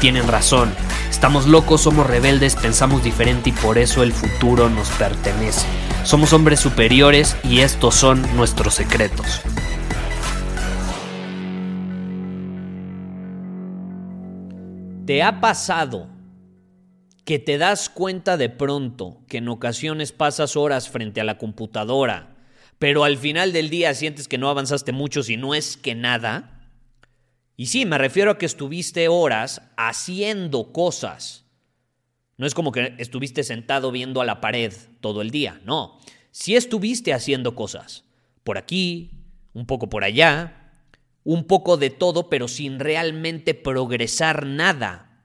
tienen razón. Estamos locos, somos rebeldes, pensamos diferente y por eso el futuro nos pertenece. Somos hombres superiores y estos son nuestros secretos. ¿Te ha pasado que te das cuenta de pronto que en ocasiones pasas horas frente a la computadora, pero al final del día sientes que no avanzaste mucho si no es que nada? Y sí, me refiero a que estuviste horas haciendo cosas. No es como que estuviste sentado viendo a la pared todo el día, no. Sí estuviste haciendo cosas. Por aquí, un poco por allá, un poco de todo, pero sin realmente progresar nada.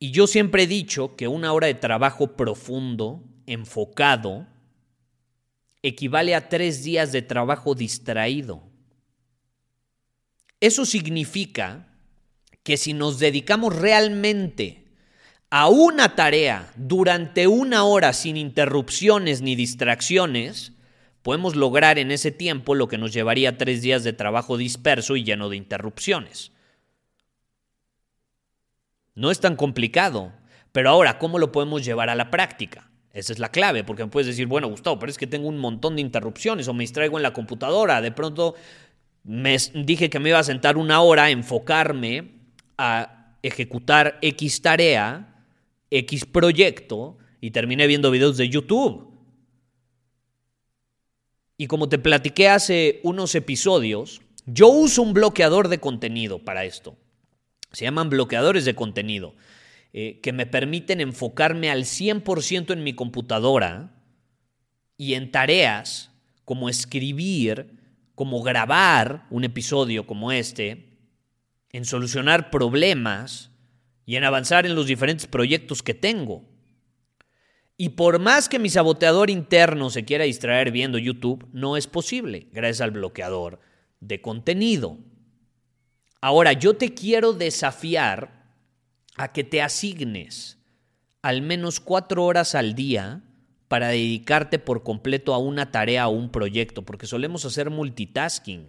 Y yo siempre he dicho que una hora de trabajo profundo, enfocado, equivale a tres días de trabajo distraído. Eso significa que si nos dedicamos realmente a una tarea durante una hora sin interrupciones ni distracciones, podemos lograr en ese tiempo lo que nos llevaría tres días de trabajo disperso y lleno de interrupciones. No es tan complicado. Pero ahora, ¿cómo lo podemos llevar a la práctica? Esa es la clave, porque puedes decir, bueno, Gustavo, pero es que tengo un montón de interrupciones o me distraigo en la computadora. De pronto me dije que me iba a sentar una hora a enfocarme a ejecutar X tarea, X proyecto, y terminé viendo videos de YouTube. Y como te platiqué hace unos episodios, yo uso un bloqueador de contenido para esto. Se llaman bloqueadores de contenido, eh, que me permiten enfocarme al 100% en mi computadora y en tareas como escribir, como grabar un episodio como este, en solucionar problemas y en avanzar en los diferentes proyectos que tengo. Y por más que mi saboteador interno se quiera distraer viendo YouTube, no es posible gracias al bloqueador de contenido. Ahora, yo te quiero desafiar a que te asignes al menos cuatro horas al día para dedicarte por completo a una tarea o un proyecto, porque solemos hacer multitasking.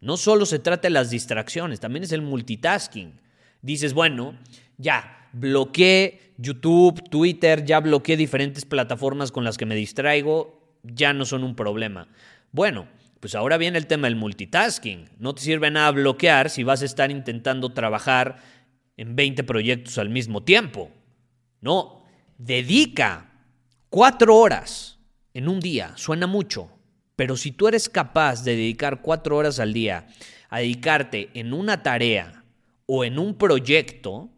No solo se trata de las distracciones, también es el multitasking. Dices, bueno, ya, bloqueé YouTube, Twitter, ya bloqueé diferentes plataformas con las que me distraigo, ya no son un problema. Bueno, pues ahora viene el tema del multitasking. No te sirve nada bloquear si vas a estar intentando trabajar en 20 proyectos al mismo tiempo. No, dedica cuatro horas en un día. Suena mucho, pero si tú eres capaz de dedicar cuatro horas al día a dedicarte en una tarea o en un proyecto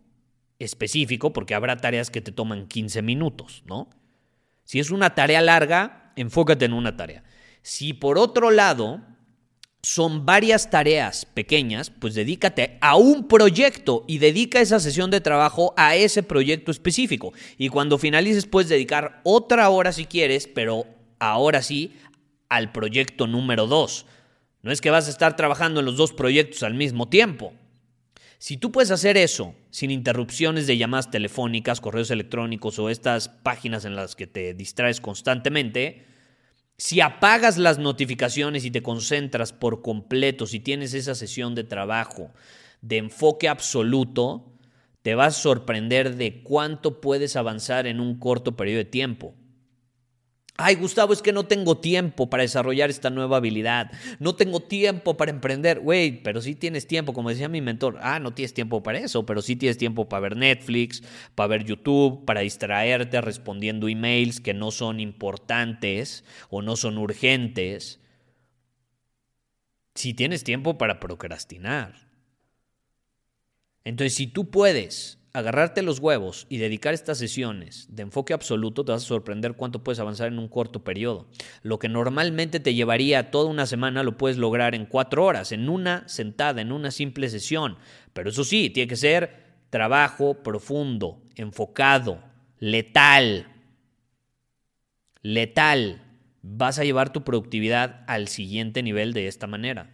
específico, porque habrá tareas que te toman 15 minutos, ¿no? Si es una tarea larga, enfócate en una tarea. Si por otro lado son varias tareas pequeñas, pues dedícate a un proyecto y dedica esa sesión de trabajo a ese proyecto específico. Y cuando finalices puedes dedicar otra hora si quieres, pero ahora sí al proyecto número dos. No es que vas a estar trabajando en los dos proyectos al mismo tiempo. Si tú puedes hacer eso sin interrupciones de llamadas telefónicas, correos electrónicos o estas páginas en las que te distraes constantemente, si apagas las notificaciones y te concentras por completo, si tienes esa sesión de trabajo de enfoque absoluto, te vas a sorprender de cuánto puedes avanzar en un corto periodo de tiempo. Ay, Gustavo, es que no tengo tiempo para desarrollar esta nueva habilidad. No tengo tiempo para emprender. Güey, pero sí tienes tiempo, como decía mi mentor. Ah, no tienes tiempo para eso, pero sí tienes tiempo para ver Netflix, para ver YouTube, para distraerte respondiendo emails que no son importantes o no son urgentes. Sí tienes tiempo para procrastinar. Entonces, si tú puedes agarrarte los huevos y dedicar estas sesiones de enfoque absoluto, te vas a sorprender cuánto puedes avanzar en un corto periodo. Lo que normalmente te llevaría toda una semana lo puedes lograr en cuatro horas, en una sentada, en una simple sesión. Pero eso sí, tiene que ser trabajo profundo, enfocado, letal. Letal. Vas a llevar tu productividad al siguiente nivel de esta manera.